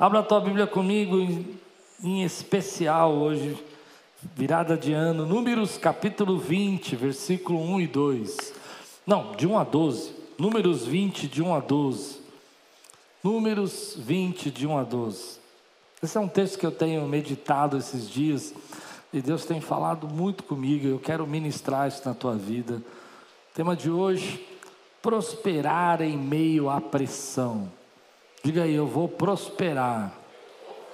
Abra a tua Bíblia comigo, em, especial hoje, virada de ano, Números capítulo 20, versículo 1 e 2. Não, de 1 a 12. Números 20, de 1 a 12. Números 20, de 1 a 12. Esse é um texto que eu tenho meditado esses dias e Deus tem falado muito comigo. Eu quero ministrar isso na tua vida. Tema de hoje: prosperar em meio à pressão. Diga aí, eu vou prosperar,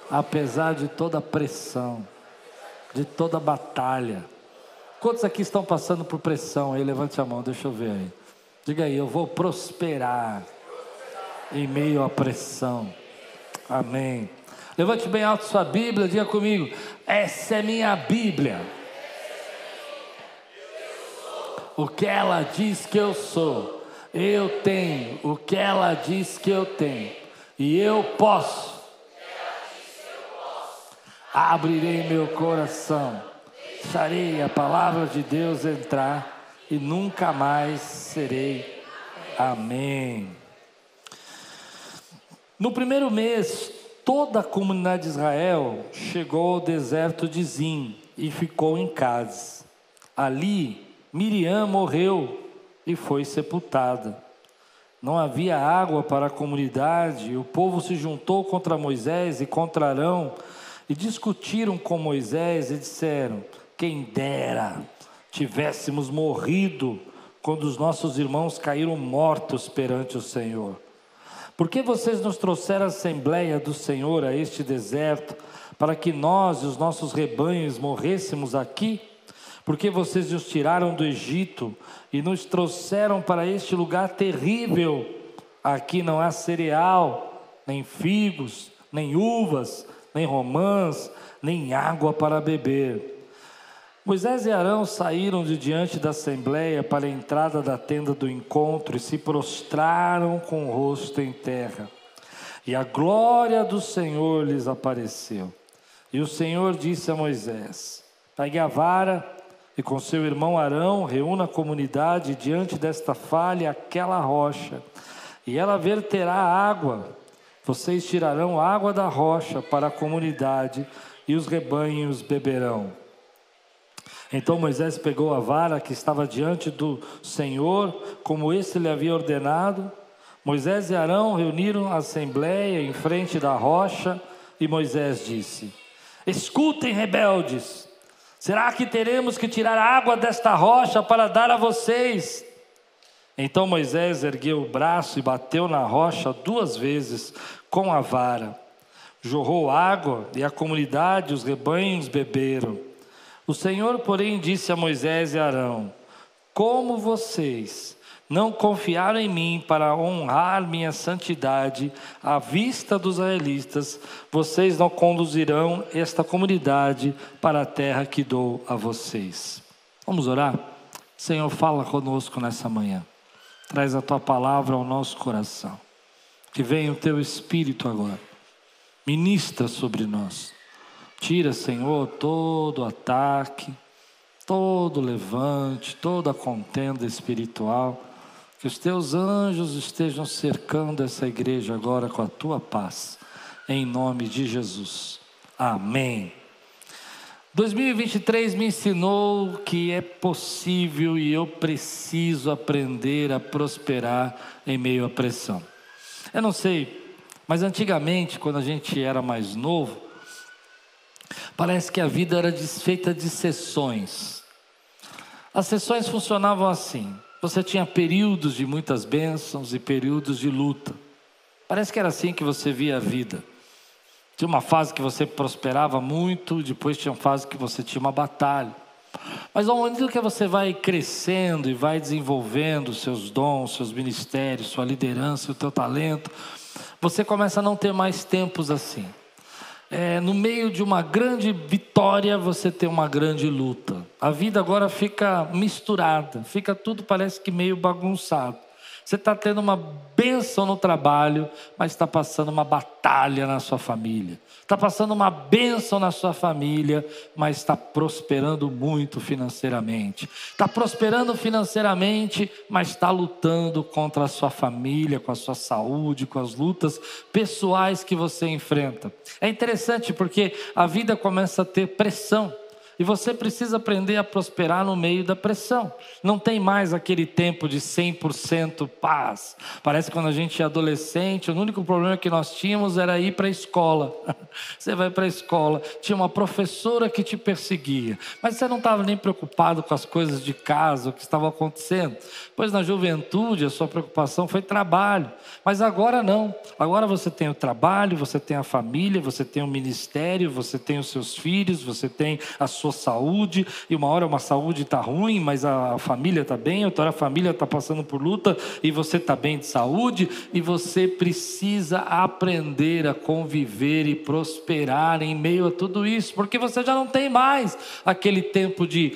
apesar de toda pressão, de toda batalha. Quantos aqui estão passando por pressão aí? Levante a mão, deixa eu ver aí. Diga aí, eu vou prosperar em meio à pressão. Amém. Levante bem alto sua Bíblia, diga comigo: essa é minha Bíblia. O que ela diz que eu sou, eu tenho. O que ela diz que eu tenho e eu posso. Abrirei meu coração, deixarei a palavra de Deus entrar e nunca mais serei. Amém. No primeiro mês, toda a comunidade de Israel chegou ao deserto de Zim e ficou em Cádiz. Ali, Miriam morreu e foi sepultada. Não havia água para a comunidade, e o povo se juntou contra Moisés e contra Arão e discutiram com Moisés e disseram: Quem dera tivéssemos morrido quando os nossos irmãos caíram mortos perante o Senhor. Por que vocês nos trouxeram a assembleia do Senhor a este deserto para que nós e os nossos rebanhos morrêssemos aqui? Porque vocês nos tiraram do Egito e nos trouxeram para este lugar terrível. Aqui não há cereal, nem figos, nem uvas, nem romãs, nem água para beber. Moisés e Arão saíram de diante da assembleia para a entrada da tenda do encontro e se prostraram com o rosto em terra. E a glória do Senhor lhes apareceu. E o Senhor disse a Moisés: Pegue a vara e com seu irmão Arão reúna a comunidade diante desta falha aquela rocha, e ela verterá água. Vocês tirarão água da rocha para a comunidade, e os rebanhos beberão. Então Moisés pegou a vara que estava diante do Senhor, como este lhe havia ordenado. Moisés e Arão reuniram a assembleia em frente da rocha, e Moisés disse: Escutem, rebeldes, Será que teremos que tirar água desta rocha para dar a vocês? Então Moisés ergueu o braço e bateu na rocha duas vezes com a vara. Jorrou água e a comunidade, os rebanhos beberam. O Senhor, porém, disse a Moisés e Arão: Como vocês não confiaram em mim para honrar minha santidade à vista dos israelitas, vocês não conduzirão esta comunidade para a terra que dou a vocês. Vamos orar? Senhor, fala conosco nessa manhã. Traz a tua palavra ao nosso coração. Que venha o teu espírito agora. Ministra sobre nós. Tira, Senhor, todo ataque, todo levante, toda contenda espiritual que os teus anjos estejam cercando essa igreja agora com a tua paz, em nome de Jesus. Amém. 2023 me ensinou que é possível e eu preciso aprender a prosperar em meio à pressão. Eu não sei, mas antigamente, quando a gente era mais novo, parece que a vida era desfeita de sessões. As sessões funcionavam assim: você tinha períodos de muitas bênçãos e períodos de luta. Parece que era assim que você via a vida. Tinha uma fase que você prosperava muito, depois tinha uma fase que você tinha uma batalha. Mas ao momento que você vai crescendo e vai desenvolvendo seus dons, seus ministérios, sua liderança, o teu talento, você começa a não ter mais tempos assim é, no meio de uma grande vitória, você tem uma grande luta. A vida agora fica misturada, fica tudo parece que meio bagunçado. Você está tendo uma bênção no trabalho, mas está passando uma batalha na sua família. Está passando uma bênção na sua família, mas está prosperando muito financeiramente. Está prosperando financeiramente, mas está lutando contra a sua família, com a sua saúde, com as lutas pessoais que você enfrenta. É interessante porque a vida começa a ter pressão. E você precisa aprender a prosperar no meio da pressão. Não tem mais aquele tempo de 100% paz. Parece que quando a gente é adolescente, o único problema que nós tínhamos era ir para a escola. Você vai para a escola, tinha uma professora que te perseguia, mas você não estava nem preocupado com as coisas de casa, o que estava acontecendo. Pois na juventude a sua preocupação foi trabalho, mas agora não. Agora você tem o trabalho, você tem a família, você tem o ministério, você tem os seus filhos, você tem a sua sua saúde, e uma hora uma saúde está ruim, mas a família está bem, outra hora a família está passando por luta e você está bem de saúde, e você precisa aprender a conviver e prosperar em meio a tudo isso, porque você já não tem mais aquele tempo de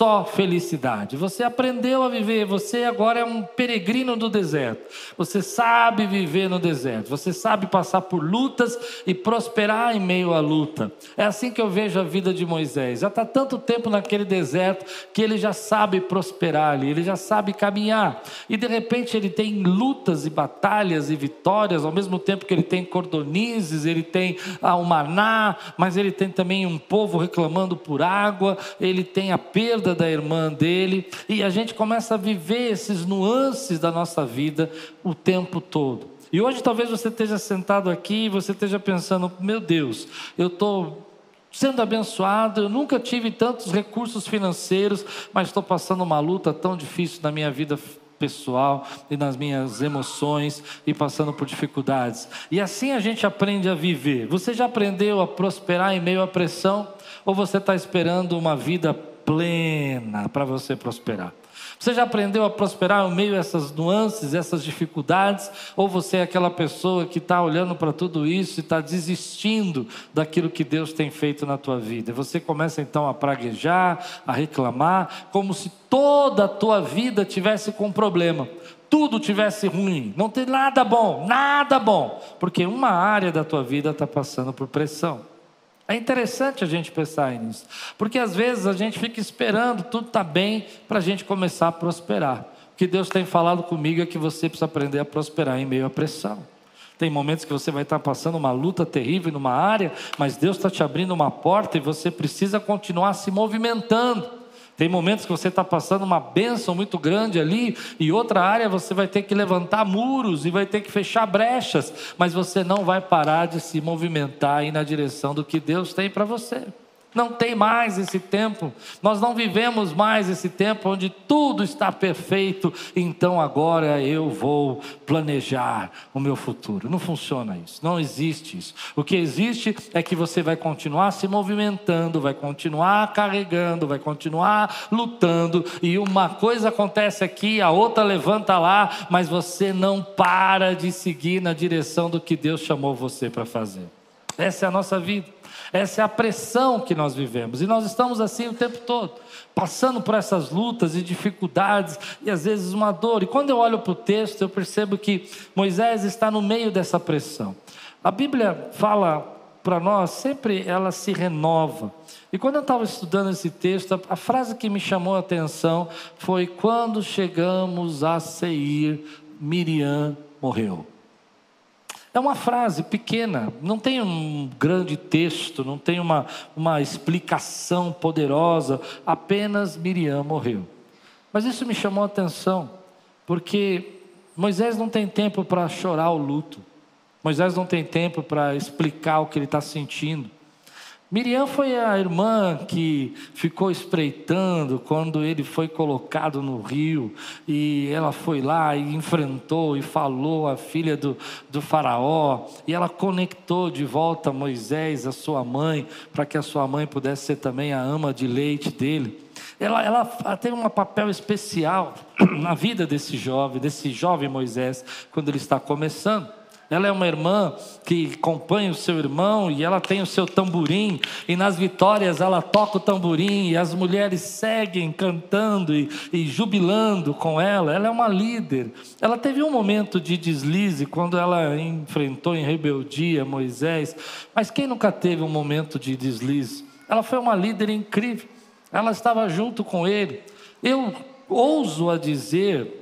só felicidade. Você aprendeu a viver, você agora é um peregrino do deserto. Você sabe viver no deserto, você sabe passar por lutas e prosperar em meio à luta. É assim que eu vejo a vida de Moisés. Já está tanto tempo naquele deserto que ele já sabe prosperar ali, ele já sabe caminhar. E de repente ele tem lutas e batalhas e vitórias, ao mesmo tempo que ele tem cordonizes, ele tem ah, o maná, mas ele tem também um povo reclamando por água, ele tem a perda perda da irmã dele, e a gente começa a viver esses nuances da nossa vida o tempo todo. E hoje talvez você esteja sentado aqui e você esteja pensando: meu Deus, eu estou sendo abençoado, eu nunca tive tantos recursos financeiros, mas estou passando uma luta tão difícil na minha vida pessoal e nas minhas emoções e passando por dificuldades. E assim a gente aprende a viver. Você já aprendeu a prosperar em meio à pressão? Ou você está esperando uma vida plena para você prosperar. Você já aprendeu a prosperar no meio dessas nuances, essas dificuldades? Ou você é aquela pessoa que está olhando para tudo isso e está desistindo daquilo que Deus tem feito na tua vida? Você começa então a praguejar, a reclamar, como se toda a tua vida tivesse com problema tudo tivesse ruim, não tem nada bom, nada bom, porque uma área da tua vida está passando por pressão. É interessante a gente pensar nisso, porque às vezes a gente fica esperando tudo está bem para a gente começar a prosperar. O que Deus tem falado comigo é que você precisa aprender a prosperar em meio à pressão. Tem momentos que você vai estar passando uma luta terrível numa área, mas Deus está te abrindo uma porta e você precisa continuar se movimentando. Tem momentos que você está passando uma bênção muito grande ali, e outra área você vai ter que levantar muros e vai ter que fechar brechas, mas você não vai parar de se movimentar e na direção do que Deus tem para você. Não tem mais esse tempo, nós não vivemos mais esse tempo onde tudo está perfeito, então agora eu vou planejar o meu futuro. Não funciona isso, não existe isso. O que existe é que você vai continuar se movimentando, vai continuar carregando, vai continuar lutando, e uma coisa acontece aqui, a outra levanta lá, mas você não para de seguir na direção do que Deus chamou você para fazer. Essa é a nossa vida. Essa é a pressão que nós vivemos. E nós estamos assim o tempo todo, passando por essas lutas e dificuldades e às vezes uma dor. E quando eu olho para o texto, eu percebo que Moisés está no meio dessa pressão. A Bíblia fala para nós, sempre ela se renova. E quando eu estava estudando esse texto, a frase que me chamou a atenção foi: quando chegamos a Seir, Miriam morreu. É uma frase pequena, não tem um grande texto, não tem uma, uma explicação poderosa, apenas Miriam morreu. Mas isso me chamou a atenção, porque Moisés não tem tempo para chorar o luto, Moisés não tem tempo para explicar o que ele está sentindo. Miriam foi a irmã que ficou espreitando quando ele foi colocado no rio, e ela foi lá e enfrentou e falou a filha do, do Faraó, e ela conectou de volta Moisés, a sua mãe, para que a sua mãe pudesse ser também a ama de leite dele. Ela, ela tem um papel especial na vida desse jovem, desse jovem Moisés, quando ele está começando. Ela é uma irmã que acompanha o seu irmão e ela tem o seu tamborim, e nas vitórias ela toca o tamborim, e as mulheres seguem cantando e, e jubilando com ela. Ela é uma líder. Ela teve um momento de deslize quando ela enfrentou em rebeldia Moisés, mas quem nunca teve um momento de deslize? Ela foi uma líder incrível, ela estava junto com ele. Eu ouso a dizer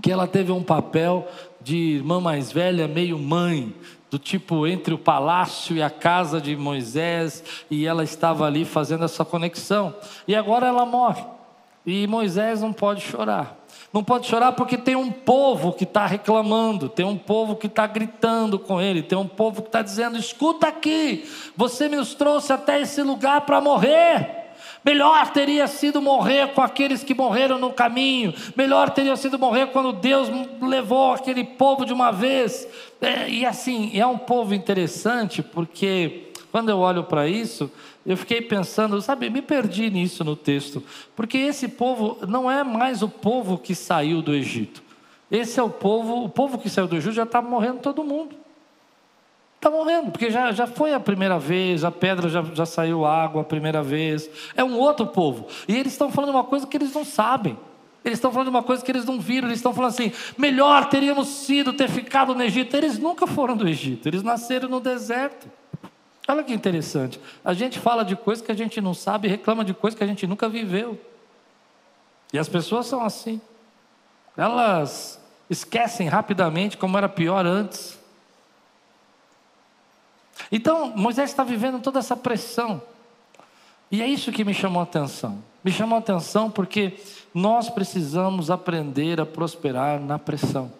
que ela teve um papel de irmã mais velha, meio mãe, do tipo entre o palácio e a casa de Moisés, e ela estava ali fazendo essa conexão. E agora ela morre. E Moisés não pode chorar. Não pode chorar porque tem um povo que está reclamando, tem um povo que está gritando com ele, tem um povo que está dizendo: escuta aqui, você me trouxe até esse lugar para morrer. Melhor teria sido morrer com aqueles que morreram no caminho. Melhor teria sido morrer quando Deus levou aquele povo de uma vez. É, e assim, é um povo interessante, porque quando eu olho para isso, eu fiquei pensando, sabe, me perdi nisso no texto. Porque esse povo não é mais o povo que saiu do Egito. Esse é o povo, o povo que saiu do Egito já está morrendo todo mundo. Está morrendo, porque já, já foi a primeira vez, a pedra já, já saiu água a primeira vez. É um outro povo. E eles estão falando uma coisa que eles não sabem. Eles estão falando uma coisa que eles não viram. Eles estão falando assim: melhor teríamos sido ter ficado no Egito. Eles nunca foram do Egito, eles nasceram no deserto. Olha que interessante. A gente fala de coisas que a gente não sabe e reclama de coisas que a gente nunca viveu. E as pessoas são assim. Elas esquecem rapidamente como era pior antes. Então, Moisés está vivendo toda essa pressão. E é isso que me chamou a atenção. Me chamou a atenção porque nós precisamos aprender a prosperar na pressão.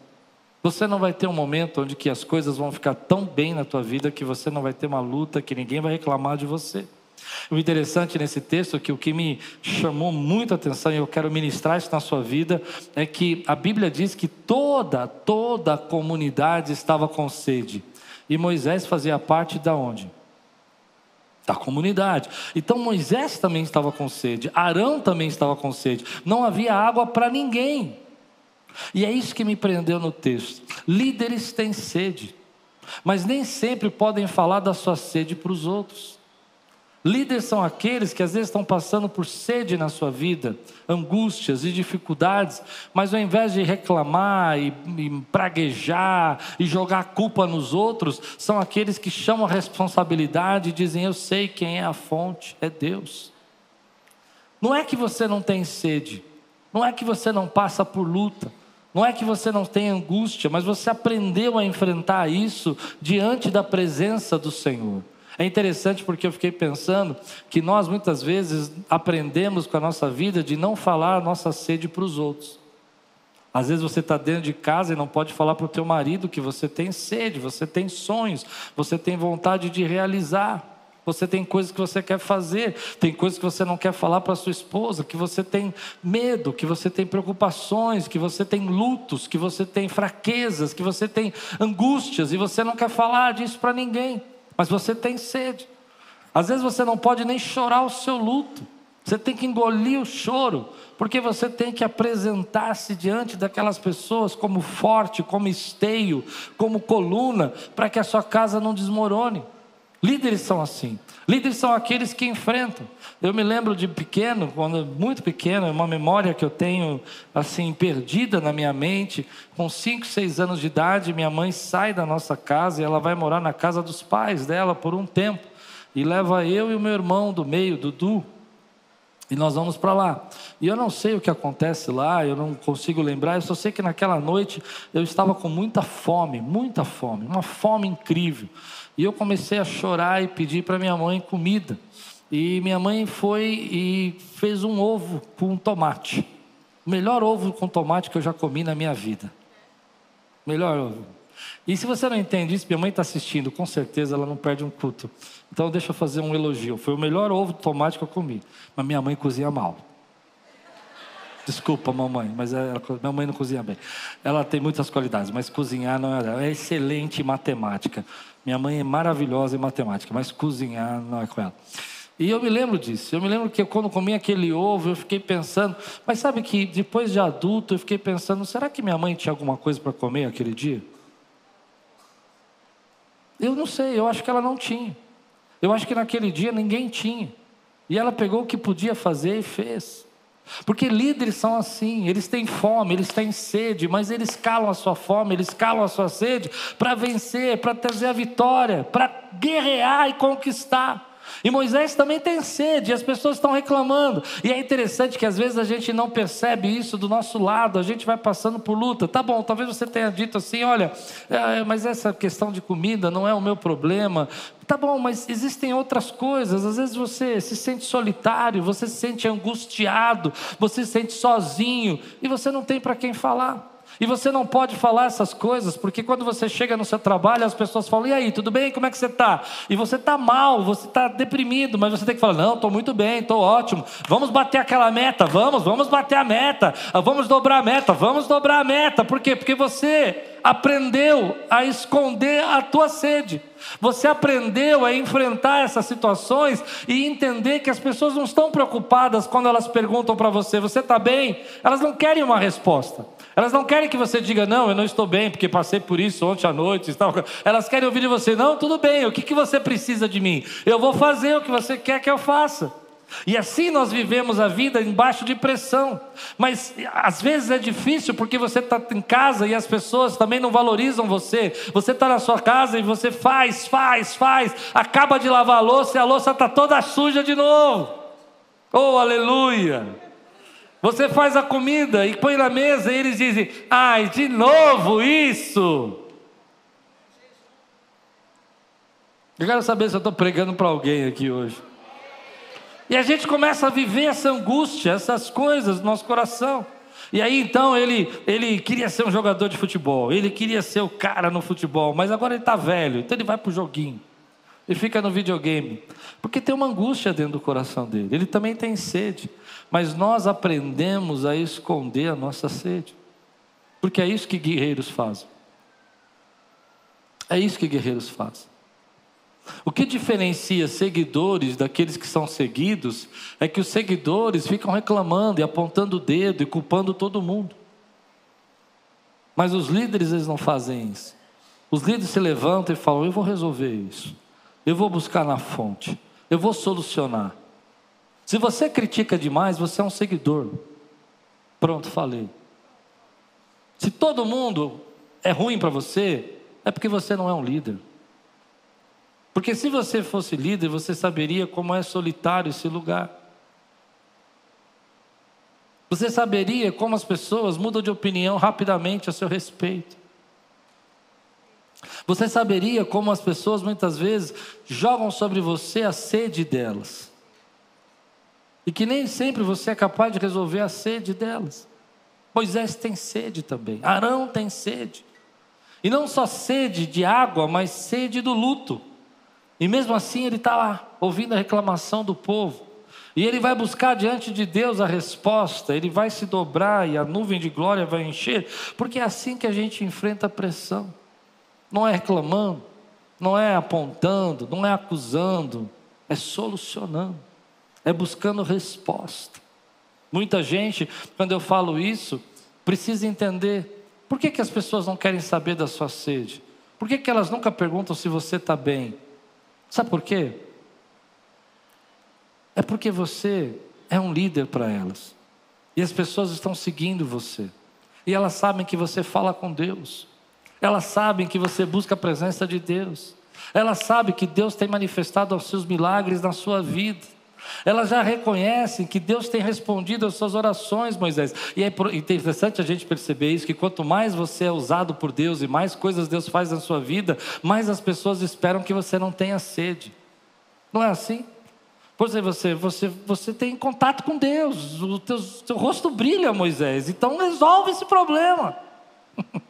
Você não vai ter um momento onde que as coisas vão ficar tão bem na tua vida que você não vai ter uma luta que ninguém vai reclamar de você. O interessante nesse texto, que o que me chamou muita atenção e eu quero ministrar isso na sua vida, é que a Bíblia diz que toda, toda a comunidade estava com sede. E Moisés fazia parte da onde? Da comunidade. Então Moisés também estava com sede, Arão também estava com sede. Não havia água para ninguém. E é isso que me prendeu no texto. Líderes têm sede, mas nem sempre podem falar da sua sede para os outros. Líderes são aqueles que às vezes estão passando por sede na sua vida, angústias e dificuldades, mas ao invés de reclamar e, e praguejar e jogar a culpa nos outros, são aqueles que chamam a responsabilidade e dizem: Eu sei quem é a fonte, é Deus. Não é que você não tem sede, não é que você não passa por luta, não é que você não tem angústia, mas você aprendeu a enfrentar isso diante da presença do Senhor. É interessante porque eu fiquei pensando que nós muitas vezes aprendemos com a nossa vida de não falar a nossa sede para os outros. Às vezes você está dentro de casa e não pode falar para o teu marido que você tem sede, você tem sonhos, você tem vontade de realizar. Você tem coisas que você quer fazer, tem coisas que você não quer falar para sua esposa, que você tem medo, que você tem preocupações, que você tem lutos, que você tem fraquezas, que você tem angústias e você não quer falar disso para ninguém mas você tem sede. Às vezes você não pode nem chorar o seu luto. Você tem que engolir o choro, porque você tem que apresentar-se diante daquelas pessoas como forte, como esteio, como coluna, para que a sua casa não desmorone. Líderes são assim. Líderes são aqueles que enfrentam. Eu me lembro de pequeno, quando muito pequeno, uma memória que eu tenho assim perdida na minha mente. Com 5, 6 anos de idade, minha mãe sai da nossa casa e ela vai morar na casa dos pais dela por um tempo e leva eu e o meu irmão do meio, Dudu, e nós vamos para lá. E eu não sei o que acontece lá, eu não consigo lembrar, eu só sei que naquela noite eu estava com muita fome, muita fome, uma fome incrível. E eu comecei a chorar e pedir para minha mãe comida. E minha mãe foi e fez um ovo com tomate. O melhor ovo com tomate que eu já comi na minha vida. Melhor ovo. E se você não entende isso, minha mãe está assistindo, com certeza ela não perde um culto. Então deixa eu fazer um elogio. Foi o melhor ovo de tomate que eu comi. Mas minha mãe cozinha mal. Desculpa, mamãe, mas ela, minha mãe não cozinha bem. Ela tem muitas qualidades, mas cozinhar não é dela. É excelente em matemática. Minha mãe é maravilhosa em matemática, mas cozinhar não é com ela. E eu me lembro disso. Eu me lembro que quando comi aquele ovo, eu fiquei pensando. Mas sabe que depois de adulto, eu fiquei pensando: será que minha mãe tinha alguma coisa para comer aquele dia? Eu não sei, eu acho que ela não tinha. Eu acho que naquele dia ninguém tinha. E ela pegou o que podia fazer e fez. Porque líderes são assim, eles têm fome, eles têm sede, mas eles calam a sua fome, eles calam a sua sede para vencer, para trazer a vitória, para guerrear e conquistar. E Moisés também tem sede, e as pessoas estão reclamando. E é interessante que às vezes a gente não percebe isso do nosso lado, a gente vai passando por luta. Tá bom, talvez você tenha dito assim: olha, é, mas essa questão de comida não é o meu problema. Tá bom, mas existem outras coisas. Às vezes você se sente solitário, você se sente angustiado, você se sente sozinho, e você não tem para quem falar. E você não pode falar essas coisas, porque quando você chega no seu trabalho, as pessoas falam: e aí, tudo bem? Como é que você está? E você está mal, você está deprimido, mas você tem que falar: não, estou muito bem, estou ótimo. Vamos bater aquela meta, vamos, vamos bater a meta, vamos dobrar a meta, vamos dobrar a meta. Por quê? Porque você aprendeu a esconder a tua sede. Você aprendeu a enfrentar essas situações e entender que as pessoas não estão preocupadas quando elas perguntam para você: você está bem? Elas não querem uma resposta. Elas não querem que você diga, não, eu não estou bem, porque passei por isso ontem à noite. Elas querem ouvir de você, não, tudo bem, o que, que você precisa de mim? Eu vou fazer o que você quer que eu faça. E assim nós vivemos a vida embaixo de pressão. Mas às vezes é difícil porque você está em casa e as pessoas também não valorizam você. Você está na sua casa e você faz, faz, faz, acaba de lavar a louça e a louça está toda suja de novo. Oh, aleluia! Você faz a comida e põe na mesa e eles dizem: ai, de novo isso. Eu quero saber se eu estou pregando para alguém aqui hoje. E a gente começa a viver essa angústia, essas coisas no nosso coração. E aí então ele, ele queria ser um jogador de futebol, ele queria ser o cara no futebol, mas agora ele está velho, então ele vai para o joguinho. Ele fica no videogame. Porque tem uma angústia dentro do coração dele. Ele também tem sede. Mas nós aprendemos a esconder a nossa sede. Porque é isso que guerreiros fazem. É isso que guerreiros fazem. O que diferencia seguidores daqueles que são seguidos é que os seguidores ficam reclamando e apontando o dedo e culpando todo mundo. Mas os líderes eles não fazem isso. Os líderes se levantam e falam: Eu vou resolver isso. Eu vou buscar na fonte. Eu vou solucionar. Se você critica demais, você é um seguidor. Pronto, falei. Se todo mundo é ruim para você, é porque você não é um líder. Porque se você fosse líder, você saberia como é solitário esse lugar. Você saberia como as pessoas mudam de opinião rapidamente a seu respeito. Você saberia como as pessoas muitas vezes jogam sobre você a sede delas. E que nem sempre você é capaz de resolver a sede delas. Moisés tem sede também, Arão tem sede. E não só sede de água, mas sede do luto. E mesmo assim ele está lá, ouvindo a reclamação do povo. E ele vai buscar diante de Deus a resposta, ele vai se dobrar e a nuvem de glória vai encher, porque é assim que a gente enfrenta a pressão não é reclamando, não é apontando, não é acusando, é solucionando, é buscando resposta. Muita gente, quando eu falo isso, precisa entender por que, que as pessoas não querem saber da sua sede, por que, que elas nunca perguntam se você está bem. Sabe por quê? É porque você é um líder para elas. E as pessoas estão seguindo você. E elas sabem que você fala com Deus. Elas sabem que você busca a presença de Deus. Elas sabem que Deus tem manifestado os seus milagres na sua vida. Elas já reconhecem que Deus tem respondido às suas orações, Moisés. E é interessante a gente perceber isso: que quanto mais você é usado por Deus e mais coisas Deus faz na sua vida, mais as pessoas esperam que você não tenha sede. Não é assim? Pois é, você, você, você tem contato com Deus, o teu, teu rosto brilha, Moisés. Então resolve esse problema.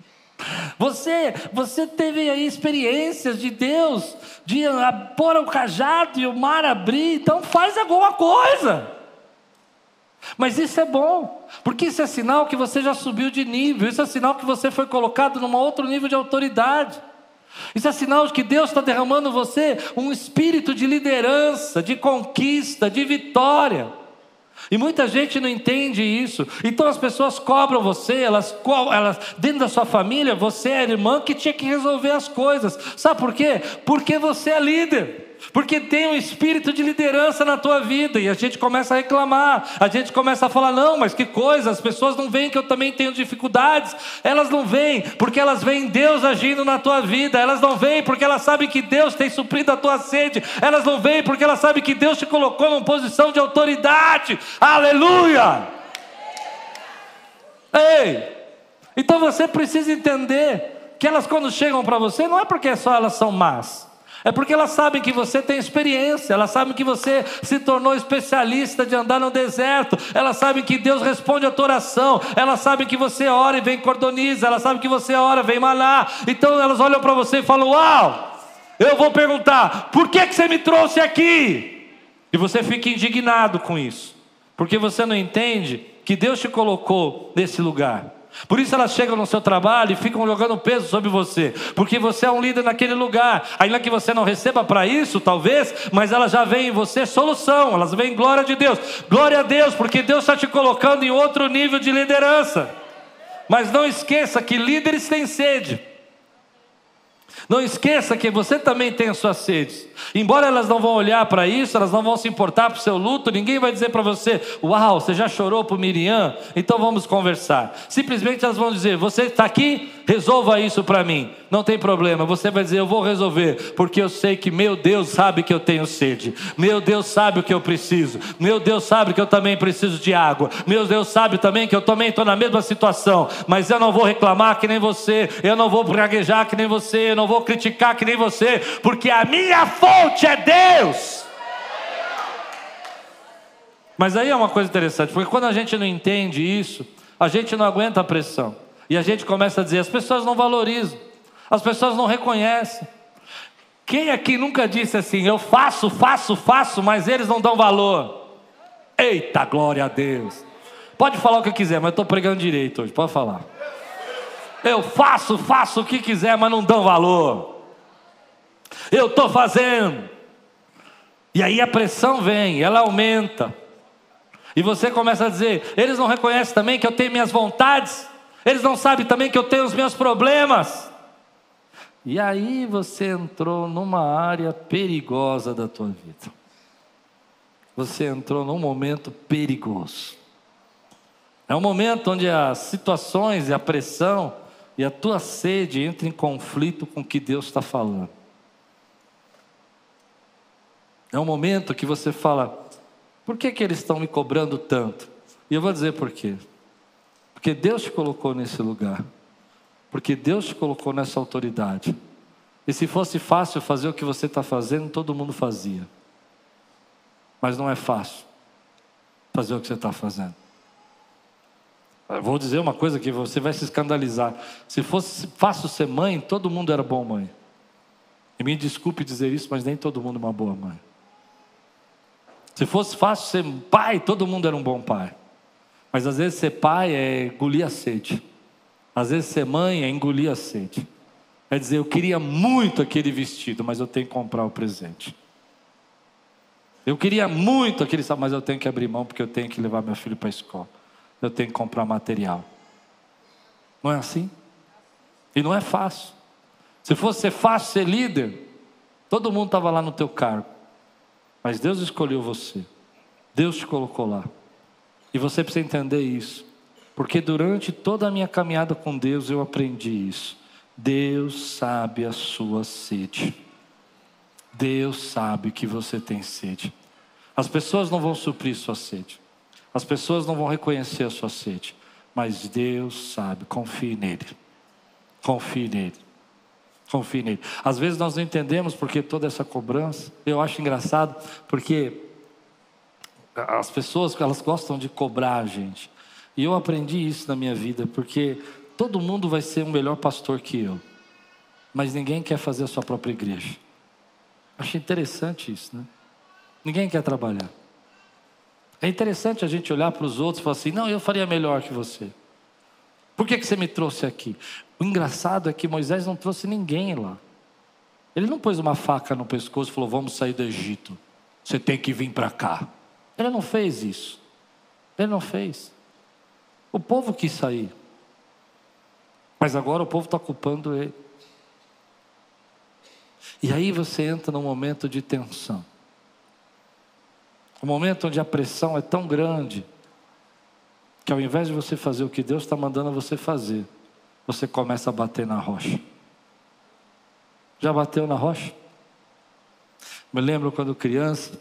Você, você teve aí experiências de Deus, de pôr o cajado e o mar abrir, então faz alguma coisa. Mas isso é bom, porque isso é sinal que você já subiu de nível, isso é sinal que você foi colocado num outro nível de autoridade. Isso é sinal de que Deus está derramando em você um espírito de liderança, de conquista, de vitória. E muita gente não entende isso. Então as pessoas cobram você, elas, elas dentro da sua família, você é a irmã que tinha que resolver as coisas. Sabe por quê? Porque você é líder. Porque tem um espírito de liderança na tua vida e a gente começa a reclamar, a gente começa a falar: não, mas que coisa, as pessoas não veem que eu também tenho dificuldades, elas não veem porque elas veem Deus agindo na tua vida, elas não veem porque elas sabem que Deus tem suprido a tua sede, elas não veem porque elas sabem que Deus te colocou numa posição de autoridade, aleluia! Ei, então você precisa entender que elas, quando chegam para você, não é porque só elas são más. É porque elas sabem que você tem experiência, elas sabem que você se tornou especialista de andar no deserto, elas sabem que Deus responde a tua oração, elas sabem que você ora e vem cordoniza, elas sabem que você ora, vem maná. Então elas olham para você e falam: Uau! Eu vou perguntar, por que, que você me trouxe aqui? E você fica indignado com isso, porque você não entende que Deus te colocou nesse lugar. Por isso elas chegam no seu trabalho e ficam jogando peso sobre você, porque você é um líder naquele lugar. Ainda que você não receba para isso, talvez, mas elas já veem em você solução, elas veem glória de Deus. Glória a Deus, porque Deus está te colocando em outro nível de liderança. Mas não esqueça que líderes têm sede. Não esqueça que você também tem as suas sedes. Embora elas não vão olhar para isso, elas não vão se importar para o seu luto, ninguém vai dizer para você: Uau, você já chorou por Miriam? Então vamos conversar. Simplesmente elas vão dizer: Você está aqui? Resolva isso para mim. Não tem problema. Você vai dizer: Eu vou resolver, porque eu sei que meu Deus sabe que eu tenho sede. Meu Deus sabe o que eu preciso. Meu Deus sabe que eu também preciso de água. Meu Deus sabe também que eu também estou na mesma situação. Mas eu não vou reclamar que nem você. Eu não vou praguejar que nem você. Eu não vou criticar que nem você, porque a minha fonte é Deus. Mas aí é uma coisa interessante, porque quando a gente não entende isso, a gente não aguenta a pressão. E a gente começa a dizer: as pessoas não valorizam, as pessoas não reconhecem. Quem aqui nunca disse assim: eu faço, faço, faço, mas eles não dão valor? Eita, glória a Deus. Pode falar o que quiser, mas eu estou pregando direito hoje, pode falar. Eu faço, faço o que quiser, mas não dão valor. Eu estou fazendo. E aí a pressão vem, ela aumenta. E você começa a dizer: eles não reconhecem também que eu tenho minhas vontades, eles não sabem também que eu tenho os meus problemas. E aí você entrou numa área perigosa da tua vida. Você entrou num momento perigoso. É um momento onde as situações e a pressão e a tua sede entram em conflito com o que Deus está falando. É um momento que você fala: por que, que eles estão me cobrando tanto? E eu vou dizer por quê. Porque Deus te colocou nesse lugar. Porque Deus te colocou nessa autoridade. E se fosse fácil fazer o que você está fazendo, todo mundo fazia. Mas não é fácil fazer o que você está fazendo. Eu vou dizer uma coisa que você vai se escandalizar. Se fosse fácil ser mãe, todo mundo era bom mãe. E me desculpe dizer isso, mas nem todo mundo é uma boa mãe. Se fosse fácil ser pai, todo mundo era um bom pai. Mas às vezes ser pai é engolir a sede. Às vezes ser mãe é engolir a sede. É dizer, eu queria muito aquele vestido, mas eu tenho que comprar o presente. Eu queria muito aquele, mas eu tenho que abrir mão porque eu tenho que levar meu filho para a escola. Eu tenho que comprar material. Não é assim? E não é fácil. Se fosse fácil ser líder, todo mundo estava lá no teu cargo. Mas Deus escolheu você. Deus te colocou lá. E você precisa entender isso. Porque durante toda a minha caminhada com Deus eu aprendi isso. Deus sabe a sua sede. Deus sabe que você tem sede. As pessoas não vão suprir sua sede. As pessoas não vão reconhecer a sua sede. Mas Deus sabe, confie nele. Confie nele. Confie nele. Às vezes nós não entendemos porque toda essa cobrança. Eu acho engraçado porque as pessoas elas gostam de cobrar a gente. E eu aprendi isso na minha vida porque todo mundo vai ser um melhor pastor que eu. Mas ninguém quer fazer a sua própria igreja. Achei interessante isso, né? Ninguém quer trabalhar. É interessante a gente olhar para os outros e falar assim: não, eu faria melhor que você. Por que, que você me trouxe aqui? O engraçado é que Moisés não trouxe ninguém lá. Ele não pôs uma faca no pescoço e falou: Vamos sair do Egito. Você tem que vir para cá. Ele não fez isso. Ele não fez. O povo quis sair. Mas agora o povo está culpando ele. E aí você entra num momento de tensão. Um momento onde a pressão é tão grande que ao invés de você fazer o que Deus está mandando você fazer, você começa a bater na rocha. Já bateu na rocha? Me lembro quando criança,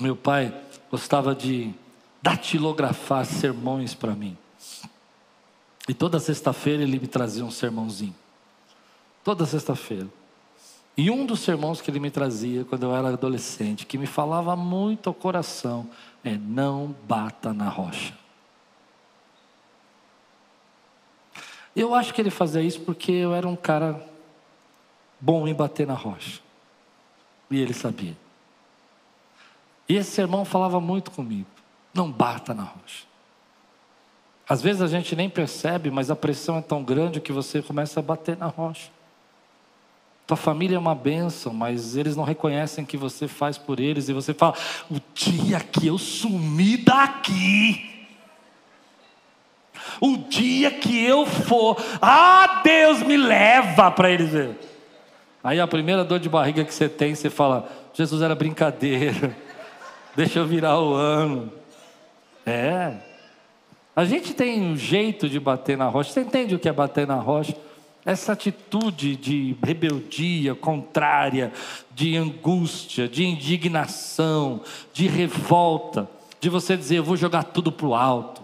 meu pai gostava de datilografar sermões para mim. E toda sexta-feira ele me trazia um sermãozinho. Toda sexta-feira. E um dos sermões que ele me trazia quando eu era adolescente, que me falava muito ao coração, é: não bata na rocha. Eu acho que ele fazia isso porque eu era um cara bom em bater na rocha. E ele sabia. E esse sermão falava muito comigo. Não bata na rocha. Às vezes a gente nem percebe, mas a pressão é tão grande que você começa a bater na rocha. Tua família é uma bênção, mas eles não reconhecem que você faz por eles e você fala: o dia que eu sumi daqui, o dia que eu for, ah, Deus me leva para eles ver. Aí a primeira dor de barriga que você tem, você fala: Jesus era brincadeira, deixa eu virar o ano. É. A gente tem um jeito de bater na rocha. Você entende o que é bater na rocha? Essa atitude de rebeldia contrária, de angústia, de indignação, de revolta, de você dizer, eu vou jogar tudo para o alto.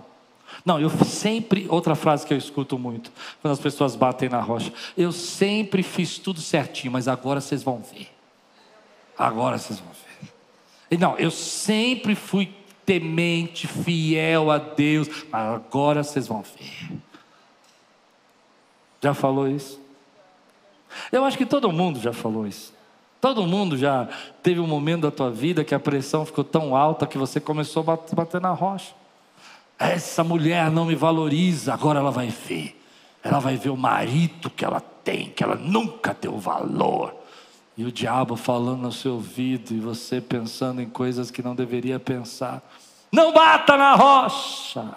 Não, eu sempre, outra frase que eu escuto muito, quando as pessoas batem na rocha, eu sempre fiz tudo certinho, mas agora vocês vão ver. Agora vocês vão ver. Não, eu sempre fui temente, fiel a Deus, mas agora vocês vão ver. Já falou isso? Eu acho que todo mundo já falou isso. Todo mundo já teve um momento da tua vida que a pressão ficou tão alta que você começou a bater na rocha. Essa mulher não me valoriza, agora ela vai ver. Ela vai ver o marido que ela tem, que ela nunca deu valor. E o diabo falando no seu ouvido e você pensando em coisas que não deveria pensar. Não bata na rocha.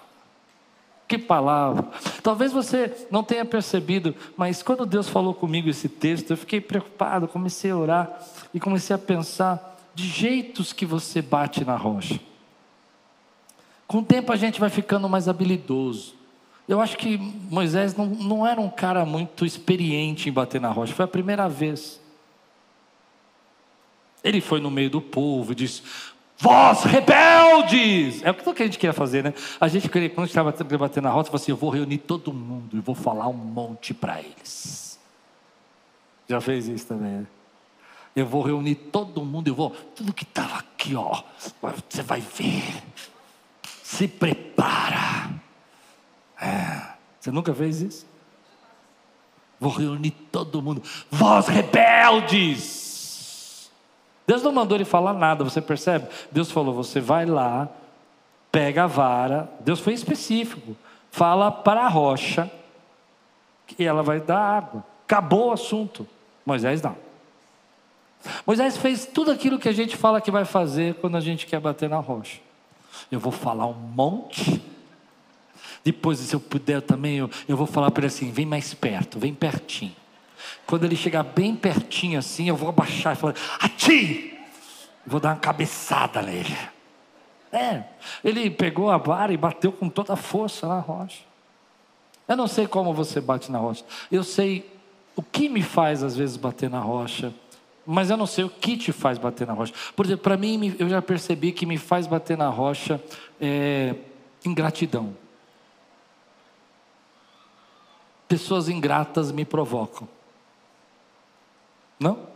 Que palavra. Talvez você não tenha percebido, mas quando Deus falou comigo esse texto, eu fiquei preocupado, comecei a orar e comecei a pensar de jeitos que você bate na rocha. Com o tempo a gente vai ficando mais habilidoso. Eu acho que Moisés não, não era um cara muito experiente em bater na rocha, foi a primeira vez. Ele foi no meio do povo e disse: Vós rebeldes! É o que a gente queria fazer, né? A gente quando estava batendo na rocha, falou assim: Eu vou reunir todo mundo e vou falar um monte para eles. Já fez isso também, né? Eu vou reunir todo mundo, eu vou, tudo que estava aqui, ó, você vai ver se prepara. É. Você nunca fez isso? Vou reunir todo mundo. Vós rebeldes! Deus não mandou ele falar nada, você percebe? Deus falou: você vai lá, pega a vara. Deus foi específico. Fala para a rocha que ela vai dar água. Acabou o assunto. Moisés não. Moisés fez tudo aquilo que a gente fala que vai fazer quando a gente quer bater na rocha. Eu vou falar um monte. Depois, se eu puder também, eu, eu vou falar para ele assim: vem mais perto, vem pertinho. Quando ele chegar bem pertinho assim, eu vou abaixar e falar: Ati! Vou dar uma cabeçada nele. É, ele pegou a vara e bateu com toda a força na rocha. Eu não sei como você bate na rocha. Eu sei o que me faz às vezes bater na rocha mas eu não sei o que te faz bater na rocha. Por exemplo, para mim, eu já percebi que me faz bater na rocha é, ingratidão. Pessoas ingratas me provocam. Não?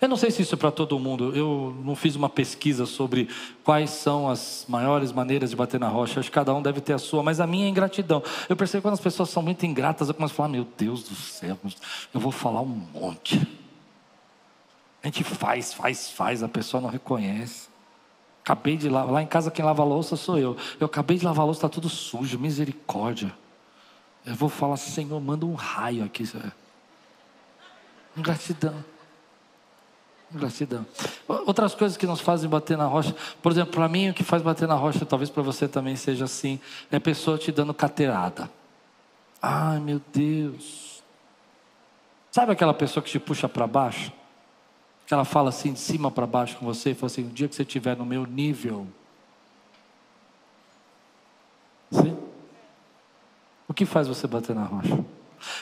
Eu não sei se isso é para todo mundo. Eu não fiz uma pesquisa sobre quais são as maiores maneiras de bater na rocha. Acho que cada um deve ter a sua, mas a minha é ingratidão. Eu percebo quando as pessoas são muito ingratas, eu começo a falar: Meu Deus do céu, eu vou falar um monte. A gente faz, faz, faz, a pessoa não reconhece. Acabei de lavar, lá em casa quem lava a louça sou eu. Eu acabei de lavar a louça, está tudo sujo, misericórdia. Eu vou falar, Senhor, manda um raio aqui. Ingratidão. Gratidão. Outras coisas que nos fazem bater na rocha, por exemplo, para mim o que faz bater na rocha, talvez para você também seja assim, é a pessoa te dando cateirada. Ai meu Deus. Sabe aquela pessoa que te puxa para baixo? Que ela fala assim de cima para baixo com você e fala assim: o dia que você estiver no meu nível. Sim? O que faz você bater na rocha?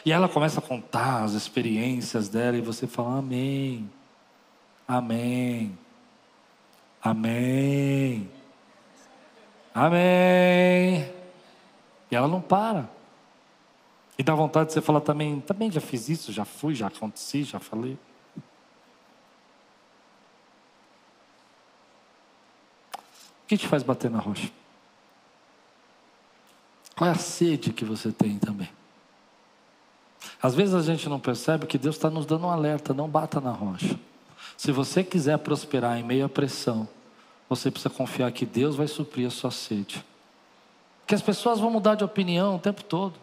E ela começa a contar as experiências dela e você fala: Amém. Amém. Amém. Amém. E ela não para. E dá vontade de você falar também, também já fiz isso, já fui, já aconteci, já falei. O que te faz bater na rocha? Qual é a sede que você tem também? Às vezes a gente não percebe que Deus está nos dando um alerta, não bata na rocha. Se você quiser prosperar em meio à pressão, você precisa confiar que Deus vai suprir a sua sede. Que as pessoas vão mudar de opinião o tempo todo.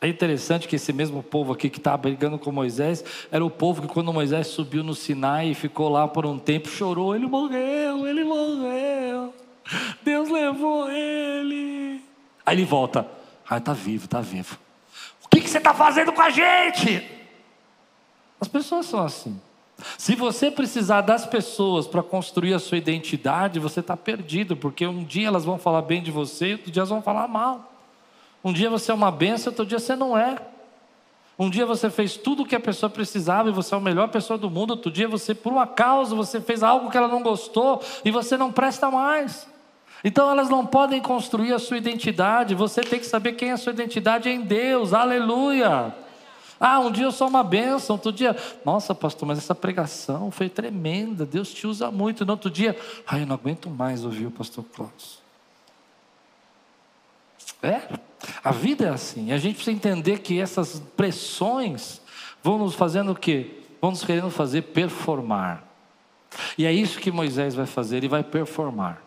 É interessante que esse mesmo povo aqui que estava brigando com Moisés, era o povo que quando Moisés subiu no Sinai e ficou lá por um tempo, chorou, ele morreu, ele morreu. Deus levou ele. Aí ele volta, ah, está vivo, está vivo. Que, que você está fazendo com a gente? As pessoas são assim. Se você precisar das pessoas para construir a sua identidade, você está perdido, porque um dia elas vão falar bem de você, outro dia elas vão falar mal. Um dia você é uma benção, outro dia você não é. Um dia você fez tudo o que a pessoa precisava e você é a melhor pessoa do mundo, outro dia você, por um acaso, você fez algo que ela não gostou e você não presta mais. Então elas não podem construir a sua identidade, você tem que saber quem é a sua identidade em Deus, aleluia. Ah, um dia eu sou uma bênção, outro dia, nossa pastor, mas essa pregação foi tremenda, Deus te usa muito. No outro dia, ai, eu não aguento mais ouvir o pastor Cláudio. É, a vida é assim, a gente precisa entender que essas pressões vão nos fazendo o quê? Vão nos querendo fazer performar. E é isso que Moisés vai fazer, ele vai performar.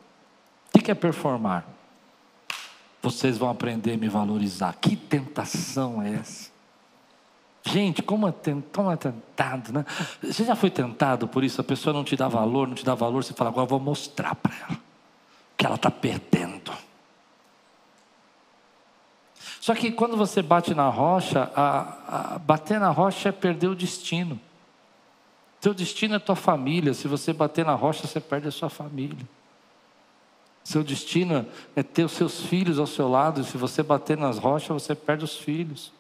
Que é performar? Vocês vão aprender a me valorizar. Que tentação é essa? Gente, como é, como é tentado, né? Você já foi tentado por isso? A pessoa não te dá valor, não te dá valor, você fala, agora eu vou mostrar para ela que ela está perdendo. Só que quando você bate na rocha, a, a, bater na rocha é perder o destino. Teu destino é tua família. Se você bater na rocha, você perde a sua família. Seu destino é ter os seus filhos ao seu lado. Se você bater nas rochas, você perde os filhos.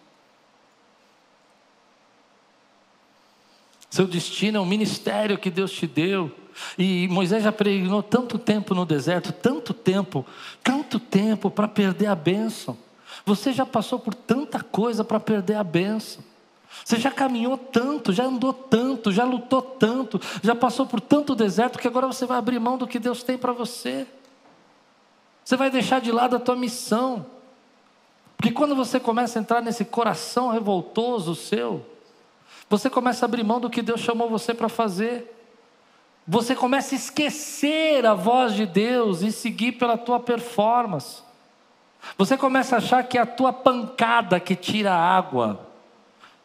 Seu destino é um ministério que Deus te deu. E Moisés já peregrinou tanto tempo no deserto, tanto tempo, tanto tempo para perder a bênção. Você já passou por tanta coisa para perder a bênção. Você já caminhou tanto, já andou tanto, já lutou tanto, já passou por tanto deserto que agora você vai abrir mão do que Deus tem para você. Você vai deixar de lado a tua missão. Porque quando você começa a entrar nesse coração revoltoso seu, você começa a abrir mão do que Deus chamou você para fazer. Você começa a esquecer a voz de Deus e seguir pela tua performance. Você começa a achar que é a tua pancada que tira a água.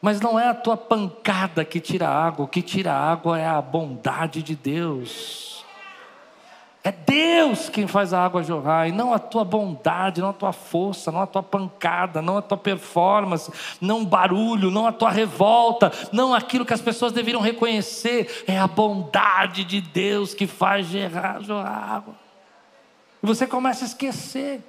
Mas não é a tua pancada que tira a água, o que tira a água é a bondade de Deus. É Deus quem faz a água jorrar, e não a tua bondade, não a tua força, não a tua pancada, não a tua performance, não barulho, não a tua revolta, não aquilo que as pessoas deveriam reconhecer, é a bondade de Deus que faz jorrar, jorrar água. E você começa a esquecer,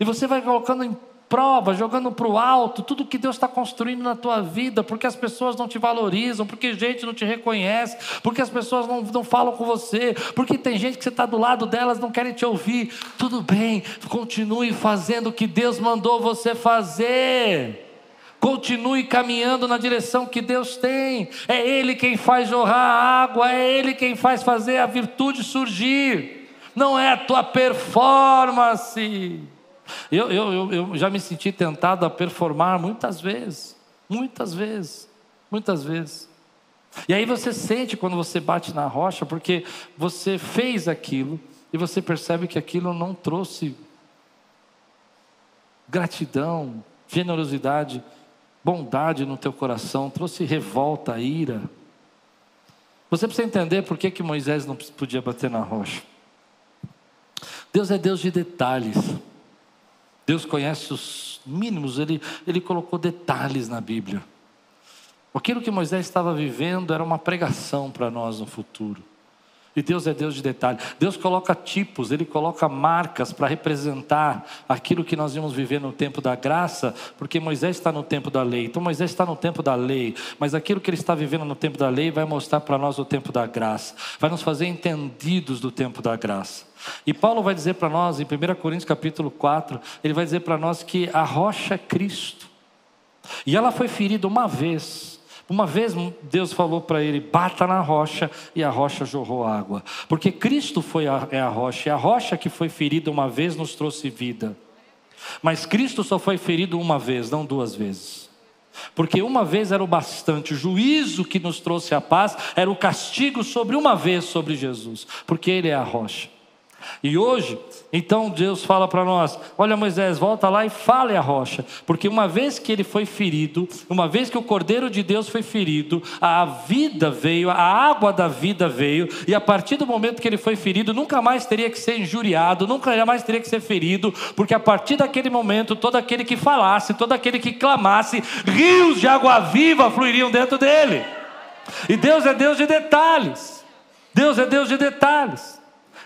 e você vai colocando em prova, jogando para o alto tudo que Deus está construindo na tua vida, porque as pessoas não te valorizam, porque gente não te reconhece, porque as pessoas não, não falam com você, porque tem gente que você está do lado delas não querem te ouvir. Tudo bem, continue fazendo o que Deus mandou você fazer. Continue caminhando na direção que Deus tem. É Ele quem faz jorrar a água, é Ele quem faz fazer a virtude surgir. Não é a tua performance. Eu, eu, eu, já me senti tentado a performar muitas vezes, muitas vezes, muitas vezes. E aí você sente quando você bate na rocha, porque você fez aquilo e você percebe que aquilo não trouxe gratidão, generosidade, bondade no teu coração, trouxe revolta, ira. Você precisa entender por que, que Moisés não podia bater na rocha. Deus é Deus de detalhes. Deus conhece os mínimos, ele, ele colocou detalhes na Bíblia. Aquilo que Moisés estava vivendo era uma pregação para nós no futuro. E Deus é Deus de detalhe. Deus coloca tipos, Ele coloca marcas para representar aquilo que nós vimos viver no tempo da graça, porque Moisés está no tempo da lei. Então Moisés está no tempo da lei, mas aquilo que ele está vivendo no tempo da lei vai mostrar para nós o tempo da graça, vai nos fazer entendidos do tempo da graça. E Paulo vai dizer para nós, em 1 Coríntios capítulo 4, ele vai dizer para nós que a rocha é Cristo. E ela foi ferida uma vez, uma vez Deus falou para ele: bata na rocha, e a rocha jorrou água. Porque Cristo foi a, é a rocha, e a rocha que foi ferida uma vez nos trouxe vida. Mas Cristo só foi ferido uma vez, não duas vezes. Porque uma vez era o bastante, o juízo que nos trouxe a paz era o castigo sobre uma vez sobre Jesus, porque Ele é a rocha. E hoje, então Deus fala para nós: olha Moisés, volta lá e fale a rocha, porque uma vez que ele foi ferido, uma vez que o Cordeiro de Deus foi ferido, a vida veio, a água da vida veio, e a partir do momento que ele foi ferido, nunca mais teria que ser injuriado, nunca mais teria que ser ferido, porque a partir daquele momento, todo aquele que falasse, todo aquele que clamasse, rios de água viva fluiriam dentro dele. E Deus é Deus de detalhes. Deus é Deus de detalhes.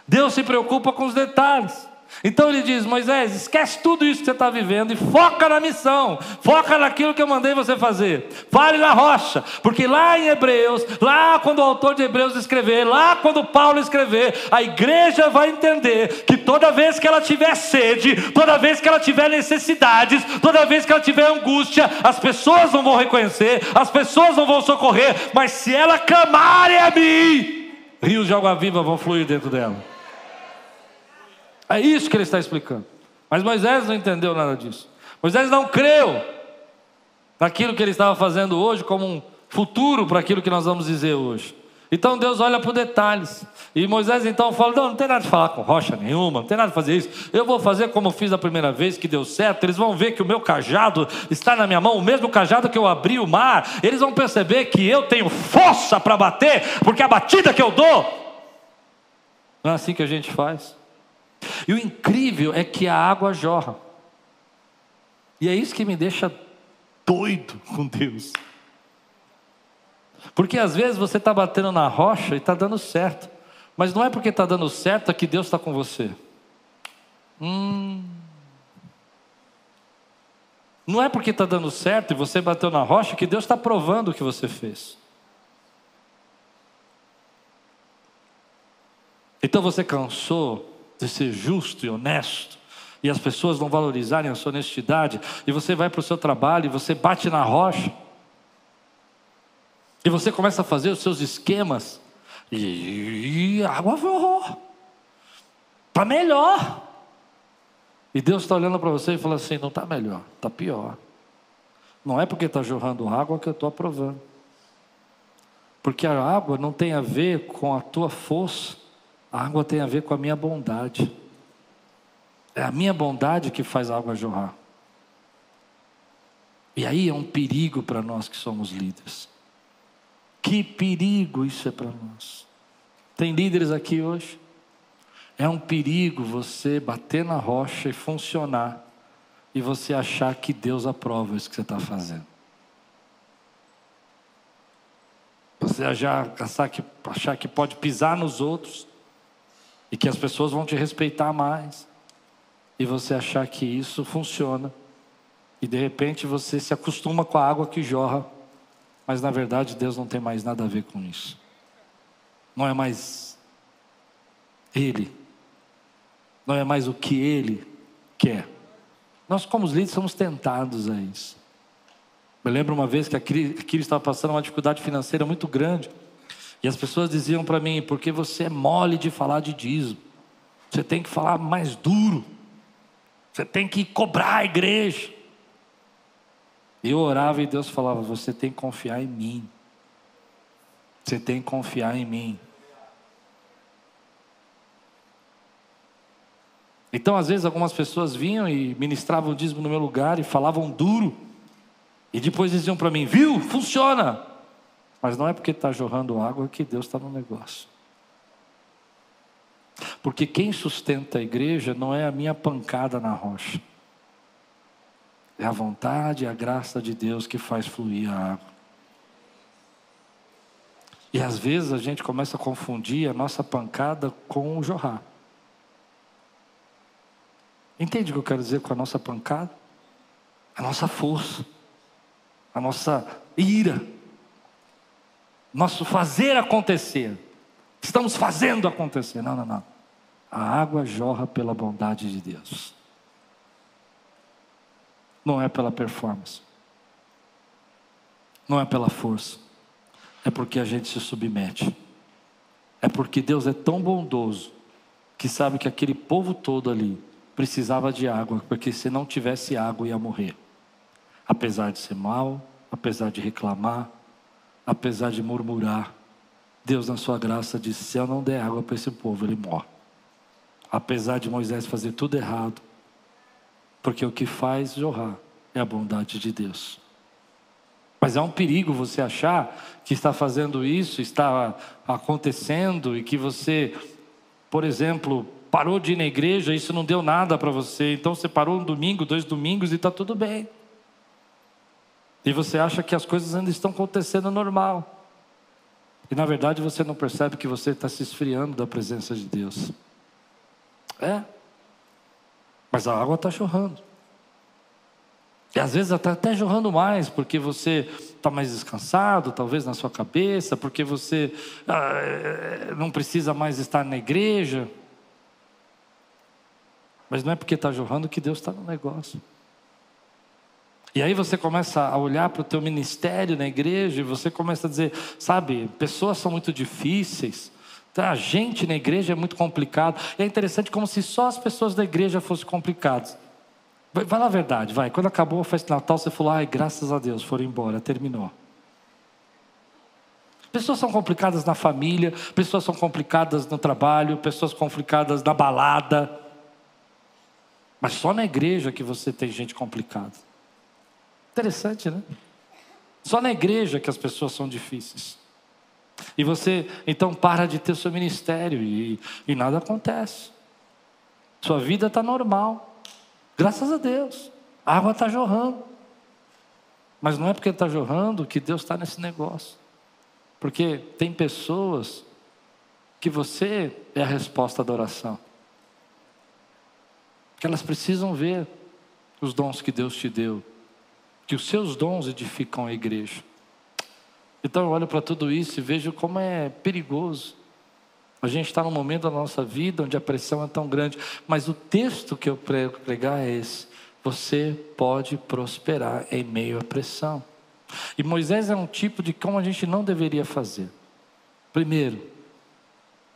Deus se preocupa com os detalhes. Então ele diz: Moisés, esquece tudo isso que você está vivendo e foca na missão, foca naquilo que eu mandei você fazer. Fale na rocha, porque lá em Hebreus, lá quando o autor de Hebreus escrever, lá quando Paulo escrever, a igreja vai entender que toda vez que ela tiver sede, toda vez que ela tiver necessidades, toda vez que ela tiver angústia, as pessoas não vão reconhecer, as pessoas não vão socorrer, mas se ela clamar a mim, rios de água viva vão fluir dentro dela. É isso que ele está explicando. Mas Moisés não entendeu nada disso. Moisés não creu naquilo que ele estava fazendo hoje como um futuro para aquilo que nós vamos dizer hoje. Então Deus olha para os detalhes. E Moisés então fala: Não, não tem nada de falar com rocha nenhuma, não tem nada de fazer isso. Eu vou fazer como fiz a primeira vez, que deu certo. Eles vão ver que o meu cajado está na minha mão, o mesmo cajado que eu abri o mar. Eles vão perceber que eu tenho força para bater, porque a batida que eu dou. Não é assim que a gente faz. E o incrível é que a água jorra. E é isso que me deixa doido com Deus. Porque às vezes você está batendo na rocha e está dando certo. Mas não é porque está dando certo que Deus está com você. Hum. Não é porque está dando certo e você bateu na rocha que Deus está provando o que você fez. Então você cansou de ser justo e honesto, e as pessoas não valorizarem a sua honestidade, e você vai para o seu trabalho e você bate na rocha, e você começa a fazer os seus esquemas, e, a água vorrou, está melhor. E Deus está olhando para você e fala assim: não está melhor, está pior. Não é porque está jorrando água que eu estou aprovando. Porque a água não tem a ver com a tua força, a água tem a ver com a minha bondade. É a minha bondade que faz a água jorrar. E aí é um perigo para nós que somos líderes. Que perigo isso é para nós. Tem líderes aqui hoje? É um perigo você bater na rocha e funcionar e você achar que Deus aprova isso que você está fazendo. Você achar, achar, que, achar que pode pisar nos outros e que as pessoas vão te respeitar mais, e você achar que isso funciona, e de repente você se acostuma com a água que jorra, mas na verdade Deus não tem mais nada a ver com isso. Não é mais Ele, não é mais o que Ele quer. Nós, como líderes, somos tentados a isso. Eu lembro uma vez que a Kiri estava passando uma dificuldade financeira muito grande. E as pessoas diziam para mim: porque você é mole de falar de dízimo, você tem que falar mais duro, você tem que cobrar a igreja. Eu orava e Deus falava: você tem que confiar em mim, você tem que confiar em mim. Então, às vezes, algumas pessoas vinham e ministravam o dízimo no meu lugar e falavam duro. E depois diziam para mim: Viu, funciona. Mas não é porque está jorrando água que Deus está no negócio. Porque quem sustenta a igreja não é a minha pancada na rocha. É a vontade e a graça de Deus que faz fluir a água. E às vezes a gente começa a confundir a nossa pancada com o jorrar. Entende o que eu quero dizer com a nossa pancada? A nossa força, a nossa ira, nosso fazer acontecer. Estamos fazendo acontecer. Não, não, não. A água jorra pela bondade de Deus. Não é pela performance. Não é pela força. É porque a gente se submete. É porque Deus é tão bondoso que sabe que aquele povo todo ali precisava de água, porque se não tivesse água ia morrer. Apesar de ser mal, apesar de reclamar, apesar de murmurar, Deus, na sua graça, disse: se eu não der água para esse povo, ele morre. Apesar de Moisés fazer tudo errado, porque o que faz jorrar é a bondade de Deus. Mas é um perigo você achar que está fazendo isso, está acontecendo e que você, por exemplo, parou de ir na igreja, isso não deu nada para você, então você parou um domingo, dois domingos e está tudo bem. E você acha que as coisas ainda estão acontecendo normal. E na verdade você não percebe que você está se esfriando da presença de Deus. É. Mas a água está jorrando. E às vezes está até jorrando mais, porque você está mais descansado, talvez na sua cabeça, porque você ah, não precisa mais estar na igreja. Mas não é porque está jorrando que Deus está no negócio. E aí você começa a olhar para o teu ministério na igreja e você começa a dizer, sabe, pessoas são muito difíceis, tá? a gente na igreja é muito complicado. E é interessante como se só as pessoas da igreja fossem complicadas. Vai, vai na verdade, vai. Quando acabou a festa de Natal, você falou, ai, graças a Deus, foram embora, terminou. Pessoas são complicadas na família, pessoas são complicadas no trabalho, pessoas complicadas na balada. Mas só na igreja que você tem gente complicada. Interessante, né? Só na igreja que as pessoas são difíceis. E você então para de ter seu ministério e, e nada acontece. Sua vida está normal. Graças a Deus. A água está jorrando. Mas não é porque está jorrando que Deus está nesse negócio. Porque tem pessoas que você é a resposta da oração. Que elas precisam ver os dons que Deus te deu que os seus dons edificam a igreja. Então eu olho para tudo isso e vejo como é perigoso. A gente está num momento da nossa vida onde a pressão é tão grande, mas o texto que eu prego pregar é esse: você pode prosperar em meio à pressão. E Moisés é um tipo de como a gente não deveria fazer. Primeiro,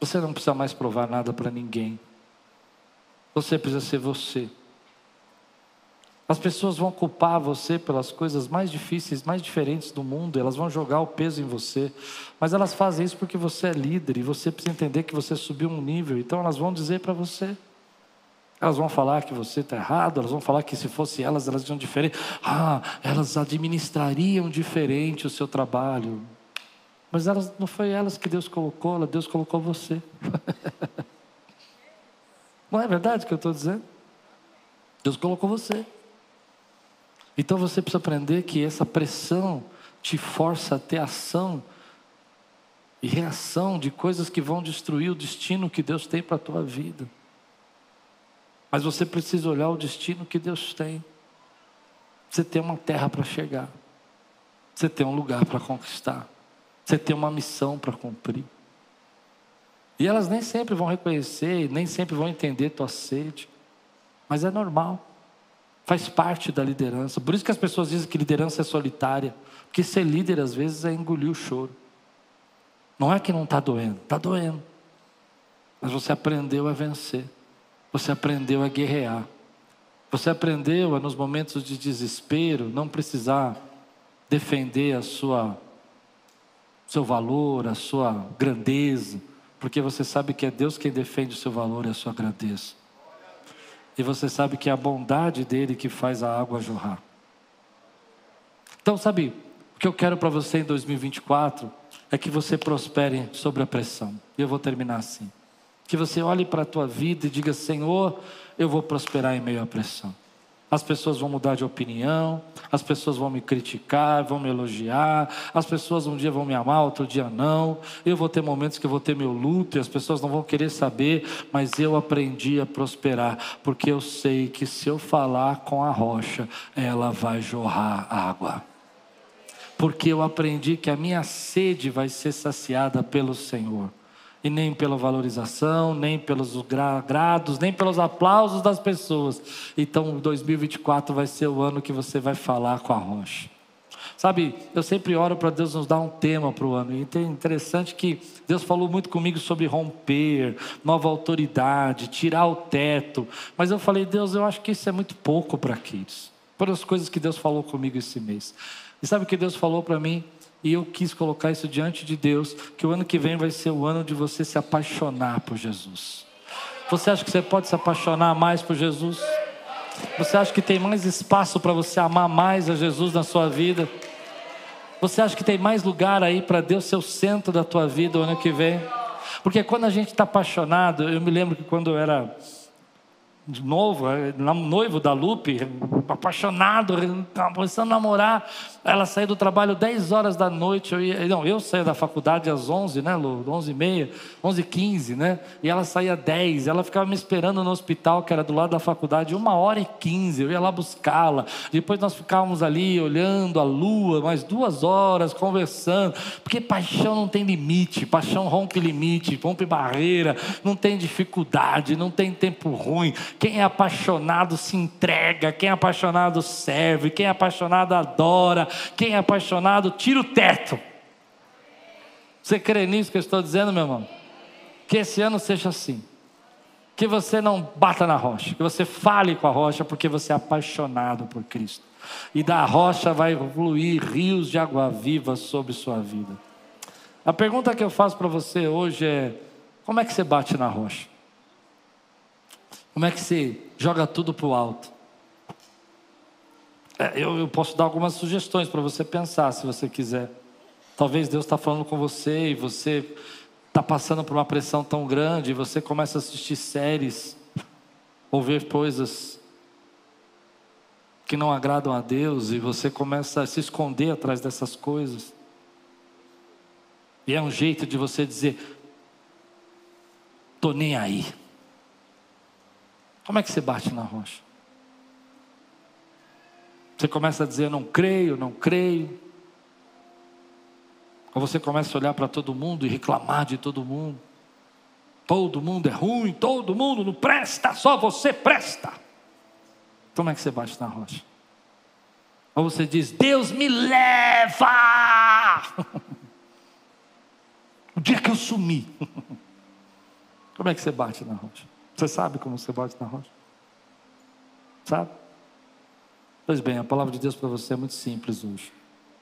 você não precisa mais provar nada para ninguém. Você precisa ser você. As pessoas vão culpar você pelas coisas mais difíceis, mais diferentes do mundo, elas vão jogar o peso em você, mas elas fazem isso porque você é líder e você precisa entender que você subiu um nível, então elas vão dizer para você. Elas vão falar que você está errado, elas vão falar que se fosse elas, elas iam diferente. Ah, elas administrariam diferente o seu trabalho. Mas elas, não foi elas que Deus colocou, Deus colocou você. não é verdade o que eu estou dizendo? Deus colocou você. Então você precisa aprender que essa pressão te força a ter ação e reação de coisas que vão destruir o destino que Deus tem para a tua vida. Mas você precisa olhar o destino que Deus tem. Você tem uma terra para chegar. Você tem um lugar para conquistar. Você tem uma missão para cumprir. E elas nem sempre vão reconhecer, nem sempre vão entender tua sede. Mas é normal. Faz parte da liderança. Por isso que as pessoas dizem que liderança é solitária. Porque ser líder, às vezes, é engolir o choro. Não é que não está doendo, está doendo. Mas você aprendeu a vencer. Você aprendeu a guerrear. Você aprendeu a, nos momentos de desespero, não precisar defender a sua seu valor, a sua grandeza, porque você sabe que é Deus quem defende o seu valor e a sua grandeza. E você sabe que é a bondade dele que faz a água jorrar. Então, sabe, O que eu quero para você em 2024 é que você prospere sobre a pressão. E eu vou terminar assim. Que você olhe para a tua vida e diga: Senhor, eu vou prosperar em meio à pressão. As pessoas vão mudar de opinião, as pessoas vão me criticar, vão me elogiar, as pessoas um dia vão me amar, outro dia não. Eu vou ter momentos que eu vou ter meu luto e as pessoas não vão querer saber, mas eu aprendi a prosperar, porque eu sei que se eu falar com a rocha, ela vai jorrar água. Porque eu aprendi que a minha sede vai ser saciada pelo Senhor e nem pela valorização, nem pelos grados, nem pelos aplausos das pessoas. Então, 2024 vai ser o ano que você vai falar com a rocha. Sabe, eu sempre oro para Deus nos dar um tema para o ano. E é interessante que Deus falou muito comigo sobre romper, nova autoridade, tirar o teto. Mas eu falei, Deus, eu acho que isso é muito pouco para aqueles. Por as coisas que Deus falou comigo esse mês. E sabe o que Deus falou para mim? E eu quis colocar isso diante de Deus, que o ano que vem vai ser o ano de você se apaixonar por Jesus. Você acha que você pode se apaixonar mais por Jesus? Você acha que tem mais espaço para você amar mais a Jesus na sua vida? Você acha que tem mais lugar aí para Deus ser o centro da tua vida o ano que vem? Porque quando a gente está apaixonado, eu me lembro que quando eu era novo, é, noivo da Lupe, apaixonado, começando a namorar. Ela saiu do trabalho 10 horas da noite. Eu ia, não, eu saía da faculdade às 11, né, Lu? 11 e meia, 11 e 15, né? E ela saía 10. Ela ficava me esperando no hospital, que era do lado da faculdade, uma hora e 15. Eu ia lá buscá-la. Depois nós ficávamos ali olhando a lua, mais duas horas, conversando. Porque paixão não tem limite. Paixão rompe limite, rompe barreira, não tem dificuldade, não tem tempo ruim. Quem é apaixonado se entrega. Quem é apaixonado serve. Quem é apaixonado adora. Quem é apaixonado, tira o teto. Você crê nisso que eu estou dizendo, meu irmão? Que esse ano seja assim. Que você não bata na rocha, que você fale com a rocha, porque você é apaixonado por Cristo. E da rocha vai fluir rios de água viva sobre sua vida. A pergunta que eu faço para você hoje é: como é que você bate na rocha? Como é que você joga tudo para o alto? É, eu, eu posso dar algumas sugestões para você pensar, se você quiser. Talvez Deus está falando com você e você está passando por uma pressão tão grande e você começa a assistir séries ou ver coisas que não agradam a Deus e você começa a se esconder atrás dessas coisas. E é um jeito de você dizer: tô nem aí. Como é que você bate na rocha? Você começa a dizer: não creio, não creio. Ou você começa a olhar para todo mundo e reclamar de todo mundo. Todo mundo é ruim, todo mundo não presta, só você presta. Como é que você bate na rocha? Ou você diz: Deus me leva. o dia que eu sumi. Como é que você bate na rocha? Você sabe como você bate na rocha? Sabe? Pois bem, a palavra de Deus para você é muito simples hoje.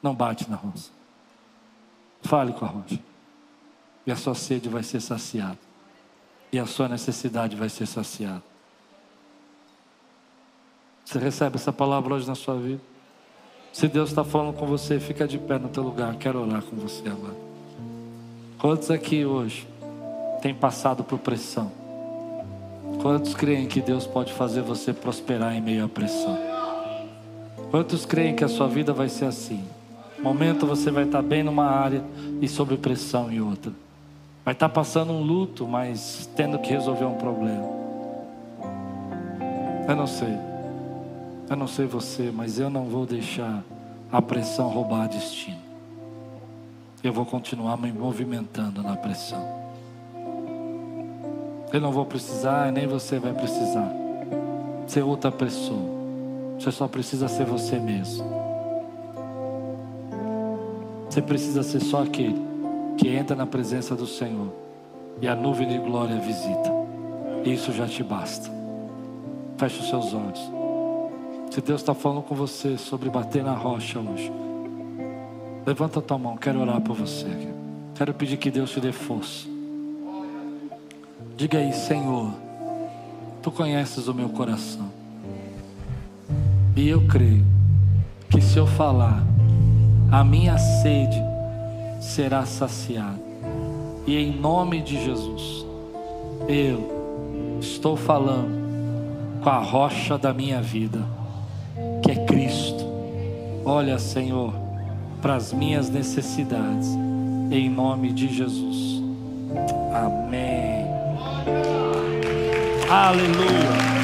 Não bate na rocha. Fale com a rocha. E a sua sede vai ser saciada. E a sua necessidade vai ser saciada. Você recebe essa palavra hoje na sua vida? Se Deus está falando com você, fica de pé no teu lugar. Quero orar com você agora. Quantos aqui hoje têm passado por pressão? Quantos creem que Deus pode fazer você prosperar em meio à pressão? Quantos creem que a sua vida vai ser assim? Momento você vai estar bem numa área e sob pressão em outra. Vai estar passando um luto, mas tendo que resolver um problema. Eu não sei. Eu não sei você, mas eu não vou deixar a pressão roubar destino. Eu vou continuar me movimentando na pressão. Eu não vou precisar, nem você vai precisar ser outra pessoa. Você só precisa ser você mesmo. Você precisa ser só aquele que entra na presença do Senhor e a nuvem de glória visita. Isso já te basta. Feche os seus olhos. Se Deus está falando com você sobre bater na rocha hoje, levanta a tua mão. Quero orar por você. Quero pedir que Deus te dê força. Diga aí, Senhor, tu conheces o meu coração. E eu creio que se eu falar, a minha sede será saciada. E em nome de Jesus, eu estou falando com a rocha da minha vida, que é Cristo. Olha, Senhor, para as minhas necessidades, em nome de Jesus. Amém. Aleluia.